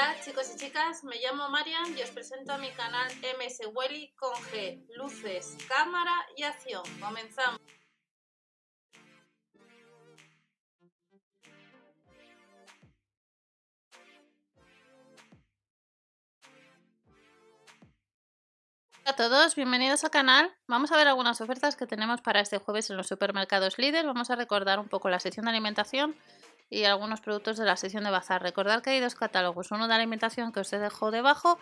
Hola chicos y chicas, me llamo Marian y os presento a mi canal MS Welly con G, luces, cámara y acción. Comenzamos. A todos, bienvenidos al canal. Vamos a ver algunas ofertas que tenemos para este jueves en los supermercados líder. Vamos a recordar un poco la sección de alimentación y algunos productos de la sección de bazar. Recordad que hay dos catálogos, uno de alimentación que os dejo debajo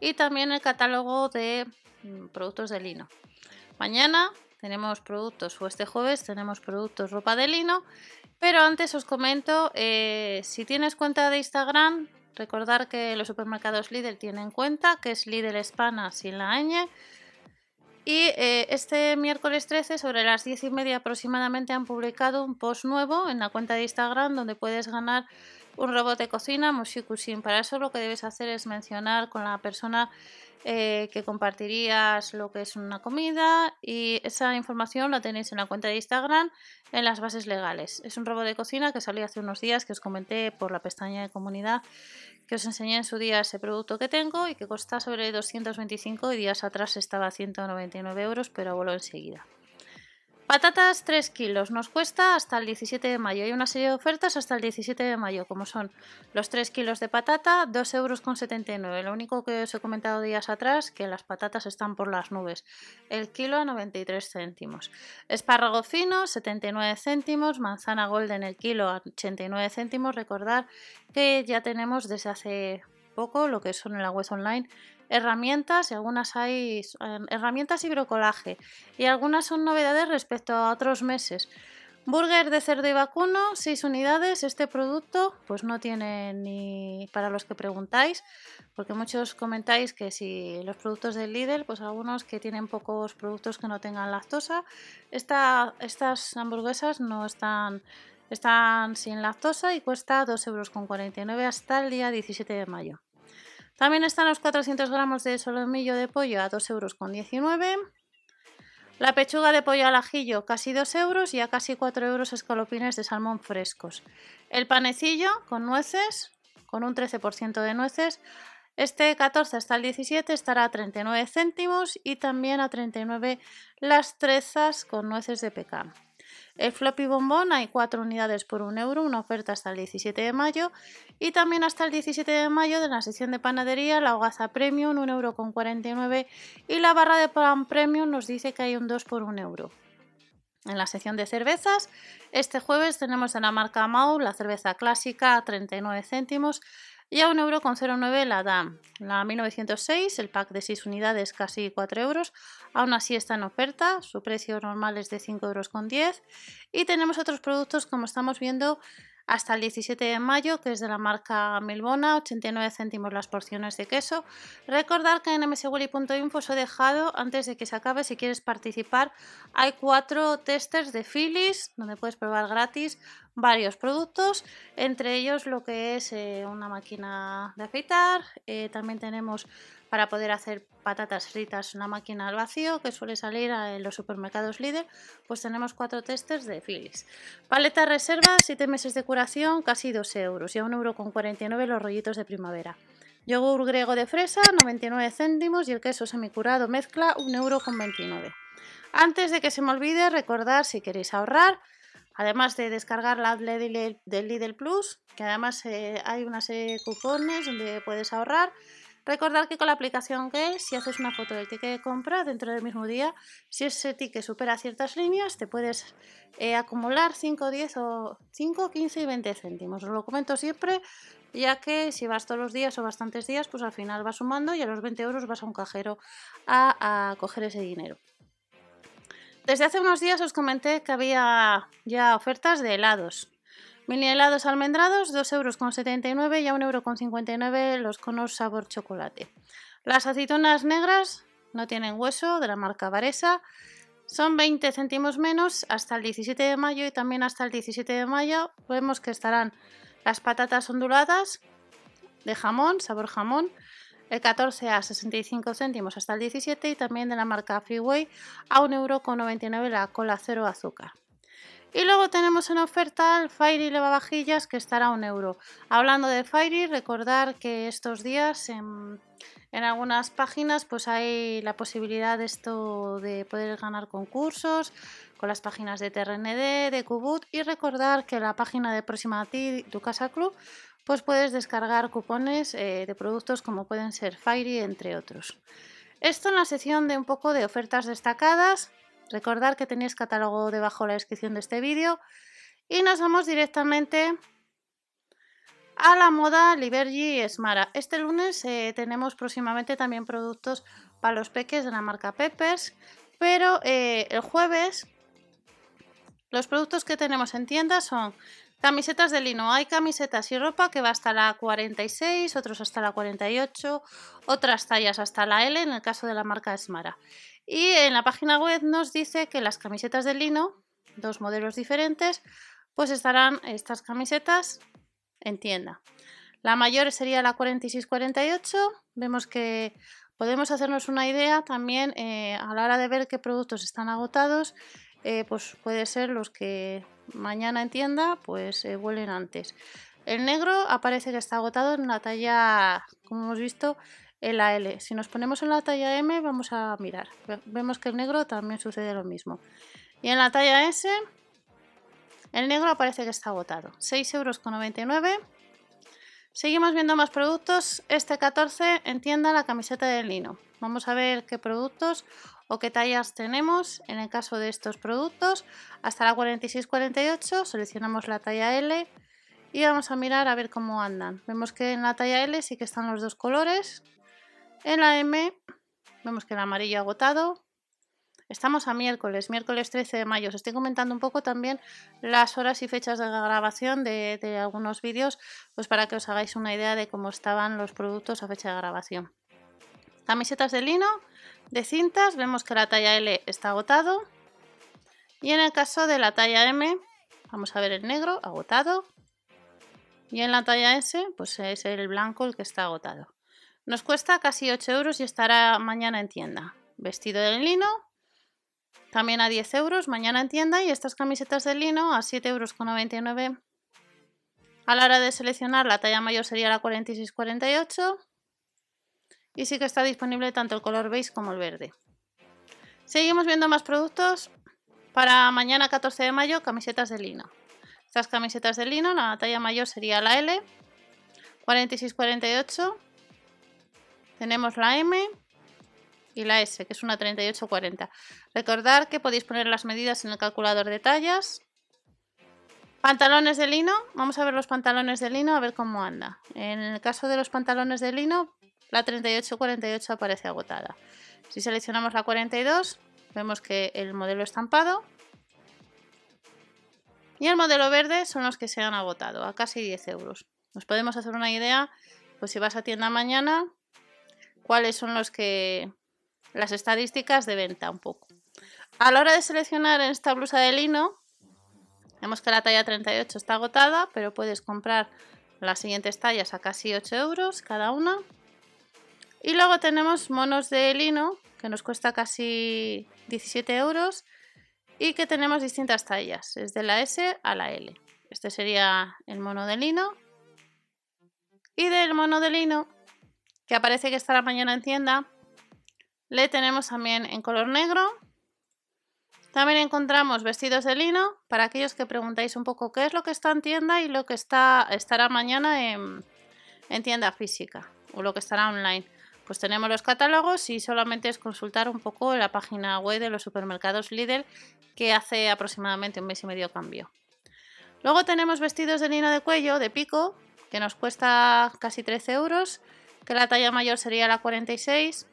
y también el catálogo de mm, productos de lino. Mañana tenemos productos, o este jueves tenemos productos ropa de lino, pero antes os comento, eh, si tienes cuenta de Instagram, recordar que los supermercados Lidl tienen cuenta, que es Lidl Hispana sin la ñ y eh, este miércoles 13, sobre las 10 y media aproximadamente, han publicado un post nuevo en la cuenta de Instagram donde puedes ganar un robot de cocina Moshikusin. Para eso lo que debes hacer es mencionar con la persona eh, que compartirías lo que es una comida y esa información la tenéis en la cuenta de Instagram en las bases legales. Es un robot de cocina que salió hace unos días que os comenté por la pestaña de comunidad que os enseñé en su día ese producto que tengo y que cuesta sobre 225 y días atrás estaba a 199 euros, pero voló enseguida. Patatas 3 kilos, nos cuesta hasta el 17 de mayo. Hay una serie de ofertas hasta el 17 de mayo, como son los 3 kilos de patata, 2,79 euros. Lo único que os he comentado días atrás, que las patatas están por las nubes. El kilo a 93 céntimos. Espárrago fino, 79 céntimos. Manzana golden, el kilo a 89 céntimos. Recordar que ya tenemos desde hace poco lo que son en la web online herramientas y algunas hay em, herramientas y brocolaje y algunas son novedades respecto a otros meses. Burger de cerdo y vacuno, 6 unidades. Este producto pues no tiene ni para los que preguntáis, porque muchos comentáis que si los productos del Lidl, pues algunos que tienen pocos productos que no tengan lactosa. estas hamburguesas no están, están sin lactosa y cuesta 2,49 euros hasta el día 17 de mayo. También están los 400 gramos de solomillo de pollo a 2,19 euros. La pechuga de pollo al ajillo casi 2 euros y a casi 4 euros escalopines de salmón frescos. El panecillo con nueces, con un 13% de nueces. Este 14 hasta el 17 estará a 39 céntimos y también a 39 las trezas con nueces de pecan. El floppy bombón hay 4 unidades por 1 euro, una oferta hasta el 17 de mayo. Y también hasta el 17 de mayo de la sección de panadería, la hogaza premium, 1,49 euro. Con 49, y la barra de pan premium nos dice que hay un 2 por 1 euro. En la sección de cervezas, este jueves tenemos en la marca Mau la cerveza clásica a 39 céntimos y a 1,09€ la DAM. La 1906, el pack de 6 unidades, casi 4 euros. Aún así está en oferta, su precio normal es de 5,10 euros. Y tenemos otros productos como estamos viendo hasta el 17 de mayo, que es de la marca Milbona, 89 céntimos las porciones de queso. Recordar que en mswilly.info os he dejado, antes de que se acabe, si quieres participar, hay cuatro testers de Philips, donde puedes probar gratis varios productos, entre ellos lo que es eh, una máquina de afeitar, eh, también tenemos para poder hacer patatas fritas una máquina al vacío que suele salir en los supermercados líder, pues tenemos cuatro testers de Philips. Paleta reserva, 7 meses de curación, casi 2 euros y a 1,49 euro los rollitos de primavera. Yogur griego de fresa, 99 céntimos y el queso semicurado mezcla, 1,29 euro. Antes de que se me olvide, recordar si queréis ahorrar, además de descargar la app del Lidl Plus, que además eh, hay una serie de cupones donde puedes ahorrar, Recordar que con la aplicación que si haces una foto del ticket de compra dentro del mismo día, si ese ticket supera ciertas líneas, te puedes eh, acumular 5, 10 o 5, 15 y 20 céntimos. Os lo comento siempre, ya que si vas todos los días o bastantes días, pues al final vas sumando y a los 20 euros vas a un cajero a coger ese dinero. Desde hace unos días os comenté que había ya ofertas de helados. Mini helados almendrados, 2,79 euros y a 1,59 euros los conos sabor chocolate. Las aceitunas negras no tienen hueso, de la marca Varesa. Son 20 céntimos menos hasta el 17 de mayo y también hasta el 17 de mayo vemos que estarán las patatas onduladas de jamón, sabor jamón, el 14 a 65 céntimos hasta el 17 y también de la marca Freeway a 1,99€ la cola cero azúcar. Y luego tenemos en oferta el Fairy lavavajillas que estará a un euro. Hablando de Fairy, recordar que estos días en, algunas páginas pues hay la posibilidad de esto de poder ganar concursos con las páginas de TRND, de Kubut y recordar que la página de Próxima a ti, tu casa club, pues puedes descargar cupones eh, de productos como pueden ser Fairy entre otros. Esto en la sección de un poco de ofertas destacadas Recordad que tenéis catálogo debajo de la descripción de este vídeo. Y nos vamos directamente a la moda Libergy y Smara. Este lunes eh, tenemos próximamente también productos para los peques de la marca Peppers. Pero eh, el jueves los productos que tenemos en tienda son camisetas de lino. Hay camisetas y ropa que va hasta la 46, otros hasta la 48, otras tallas hasta la L en el caso de la marca Smara. Y en la página web nos dice que las camisetas de lino, dos modelos diferentes, pues estarán estas camisetas en tienda. La mayor sería la 46-48. Vemos que podemos hacernos una idea también eh, a la hora de ver qué productos están agotados. Eh, pues puede ser los que mañana en tienda pues eh, vuelen antes. El negro aparece que está agotado en la talla, como hemos visto, en la L. Si nos ponemos en la talla M, vamos a mirar. Vemos que el negro también sucede lo mismo. Y en la talla S, el negro aparece que está agotado. 6,99 euros. Seguimos viendo más productos. Este 14 en tienda la camiseta de lino. Vamos a ver qué productos o qué tallas tenemos en el caso de estos productos. Hasta la 46-48 seleccionamos la talla L y vamos a mirar a ver cómo andan. Vemos que en la talla L sí que están los dos colores en la M vemos que el amarillo agotado. Estamos a miércoles, miércoles 13 de mayo. Os estoy comentando un poco también las horas y fechas de grabación de, algunos vídeos, pues para que os hagáis una idea de cómo estaban los productos a fecha de grabación. Camisetas de lino, de cintas, vemos que la talla L está agotado. Y en el caso de la talla M, vamos a ver el negro agotado. Y en la talla S, pues es el blanco el que está agotado. Nos cuesta casi 8 euros y estará mañana en tienda. Vestido de lino, también a 10 euros mañana en tienda y estas camisetas de lino a 7,99 euros. A la hora de seleccionar la talla mayor sería la 46-48 y sí que está disponible tanto el color beige como el verde. Seguimos viendo más productos para mañana 14 de mayo, camisetas de lino. Estas camisetas de lino, la talla mayor sería la L, 46-48 tenemos la M y la S, que es una 3840. Recordad que podéis poner las medidas en el calculador de tallas. Pantalones de lino, vamos a ver los pantalones de lino, a ver cómo anda. En el caso de los pantalones de lino, la 3848 aparece agotada. Si seleccionamos la 42, vemos que el modelo estampado y el modelo verde son los que se han agotado, a casi 10 euros. Nos podemos hacer una idea, pues si vas a tienda mañana, cuáles son los que las estadísticas de venta un poco. A la hora de seleccionar esta blusa de lino, vemos que la talla 38 está agotada, pero puedes comprar las siguientes tallas a casi 8 euros cada una. Y luego tenemos monos de lino, que nos cuesta casi 17 euros y que tenemos distintas tallas, desde la S a la L. Este sería el mono de lino. Y del mono de lino que aparece que estará mañana en tienda. Le tenemos también en color negro. También encontramos vestidos de lino. Para aquellos que preguntáis un poco qué es lo que está en tienda y lo que está, estará mañana en, en tienda física o lo que estará online. Pues tenemos los catálogos y solamente es consultar un poco la página web de los supermercados Lidl que hace aproximadamente un mes y medio cambio. Luego tenemos vestidos de lino de cuello de pico que nos cuesta casi 13 euros que la talla mayor sería la 46.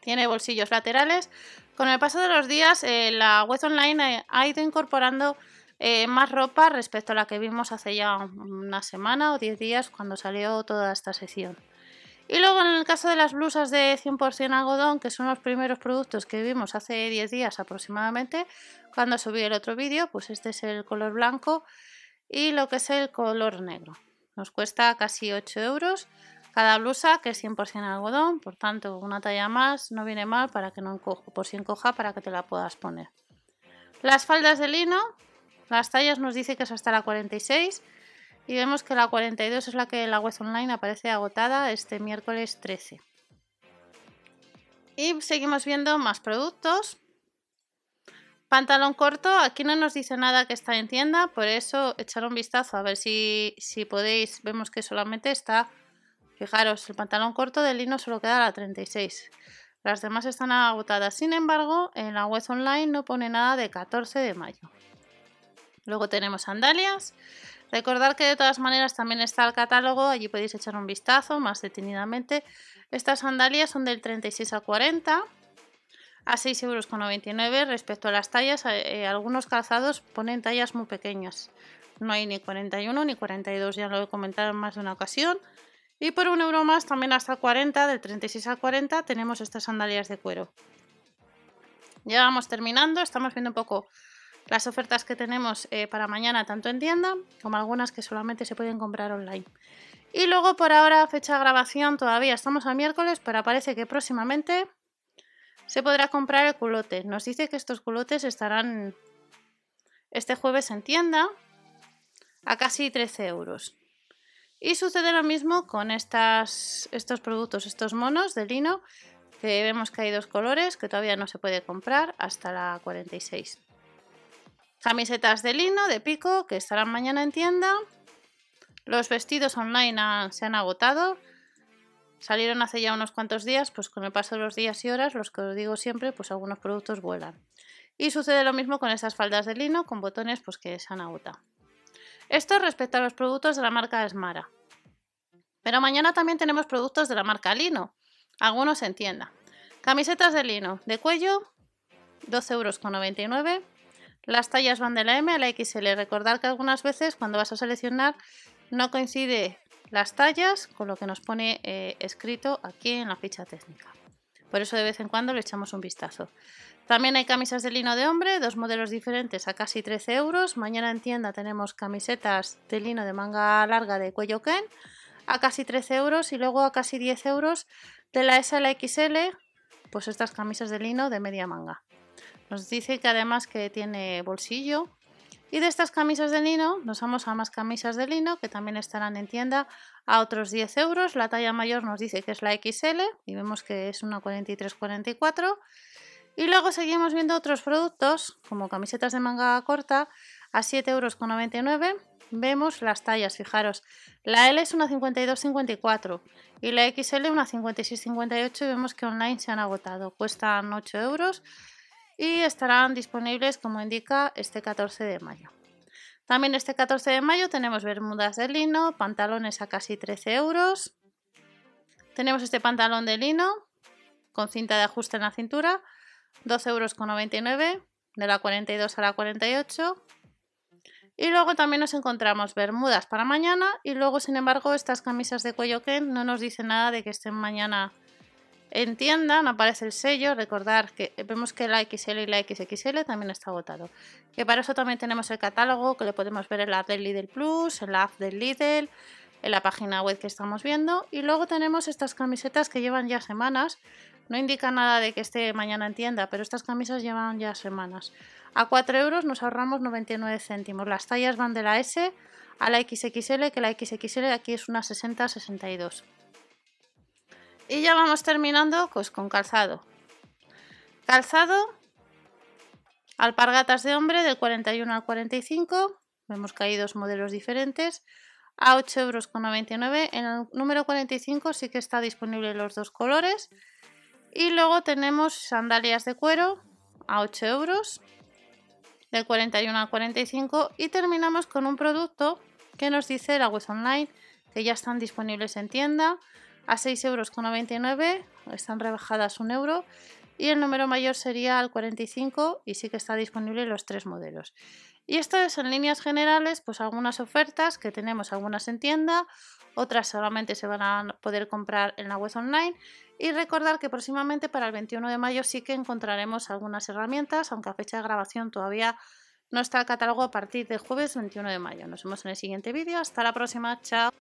Tiene bolsillos laterales. Con el paso de los días, eh, la web online ha ido incorporando eh, más ropa respecto a la que vimos hace ya una semana o 10 días cuando salió toda esta sección. Y luego en el caso de las blusas de 100% algodón, que son los primeros productos que vimos hace 10 días aproximadamente, cuando subí el otro vídeo, pues este es el color blanco y lo que es el color negro. Nos cuesta casi 8 euros cada blusa que es 100% algodón, por tanto una talla más no viene mal para que no encoja, por si encoja para que te la puedas poner. Las faldas de lino, las tallas nos dice que es hasta la 46 y vemos que la 42 es la que la web online aparece agotada este miércoles 13. Y seguimos viendo más productos. Pantalón corto, aquí no nos dice nada que está en tienda, por eso echar un vistazo a ver si, si podéis. Vemos que solamente está, fijaros, el pantalón corto de lino solo queda a la 36. Las demás están agotadas. Sin embargo, en la web online no pone nada de 14 de mayo. Luego tenemos sandalias. Recordad que de todas maneras también está el catálogo, allí podéis echar un vistazo más detenidamente. Estas sandalias son del 36 a 40 a 6,99 euros respecto a las tallas. Eh, algunos calzados ponen tallas muy pequeñas. No hay ni 41 ni 42, ya lo he comentado en más de una ocasión. Y por un euro más, también hasta 40, del 36 al 40, tenemos estas sandalias de cuero. Ya vamos terminando, estamos viendo un poco las ofertas que tenemos eh, para mañana, tanto en tienda como algunas que solamente se pueden comprar online. Y luego por ahora, fecha de grabación, todavía estamos a miércoles, pero parece que próximamente se podrá comprar el culote. Nos dice que estos culotes estarán este jueves en tienda a casi 13 euros. Y sucede lo mismo con estos productos, estos monos de lino, que vemos que hay dos colores que todavía no se puede comprar hasta la 46. Camisetas de lino de pico que estarán mañana en tienda. Los vestidos online se han agotado. Salieron hace ya unos cuantos días, pues con el paso de los días y horas, los que os digo siempre, pues algunos productos vuelan. Y sucede lo mismo con estas faldas de lino con botones pues que se han agotado. Esto respecto a los productos de la marca Esmara. Pero mañana también tenemos productos de la marca Lino, algunos en tienda. Camisetas de lino de cuello, 12,99 euros. Las tallas van de la M a la XL. Recordad que algunas veces cuando vas a seleccionar no coincide las tallas con lo que nos pone eh, escrito aquí en la ficha técnica. Por eso de vez en cuando le echamos un vistazo. También hay camisas de lino de hombre, dos modelos diferentes a casi 13 euros. Mañana en tienda tenemos camisetas de lino de manga larga de cuello Ken a casi 13 euros y luego a casi 10 euros de la S a la XL, pues estas camisas de lino de media manga. Nos dice que además que tiene bolsillo y de estas camisas de lino nos vamos a más camisas de lino que también estarán en tienda a otros 10 euros. La talla mayor nos dice que es la XL y vemos que es una 43-44. Y luego seguimos viendo otros productos como camisetas de manga corta a 7,99 euros. Vemos las tallas, fijaros. La L es una 52-54 y la XL una 56-58 y vemos que online se han agotado. Cuestan 8 euros y estarán disponibles, como indica, este 14 de mayo. También este 14 de mayo tenemos bermudas de lino, pantalones a casi 13 euros. Tenemos este pantalón de lino con cinta de ajuste en la cintura, 12,99 euros, de la 42 a la 48. Y luego también nos encontramos bermudas para mañana y luego, sin embargo, estas camisas de cuello Ken no nos dicen nada de que estén mañana en tienda no aparece el sello, recordar que vemos que la XL y la XXL también está agotado. Que para eso también tenemos el catálogo que lo podemos ver en la app del Lidl Plus, en la app del Lidl, en la página web que estamos viendo. Y luego tenemos estas camisetas que llevan ya semanas. No indica nada de que esté mañana en tienda, pero estas camisas llevan ya semanas. A 4 euros nos ahorramos 99 céntimos. Las tallas van de la S a la XXL, que la XXL aquí es una 60-62. Y ya vamos terminando pues, con calzado. Calzado, alpargatas de hombre del 41 al 45. Vemos que hay dos modelos diferentes. A 8,99 euros. En el número 45 sí que está disponible los dos colores. Y luego tenemos sandalias de cuero a 8 euros. Del 41 al 45. Y terminamos con un producto que nos dice la web online que ya están disponibles en tienda a 6,99 euros, están rebajadas un euro y el número mayor sería al 45 y sí que está disponible los tres modelos. Y esto es en líneas generales, pues algunas ofertas que tenemos, algunas en tienda, otras solamente se van a poder comprar en la web online. Y recordar que próximamente para el 21 de mayo sí que encontraremos algunas herramientas, aunque a fecha de grabación todavía no está el catálogo a partir del jueves 21 de mayo. Nos vemos en el siguiente vídeo. Hasta la próxima. Chao.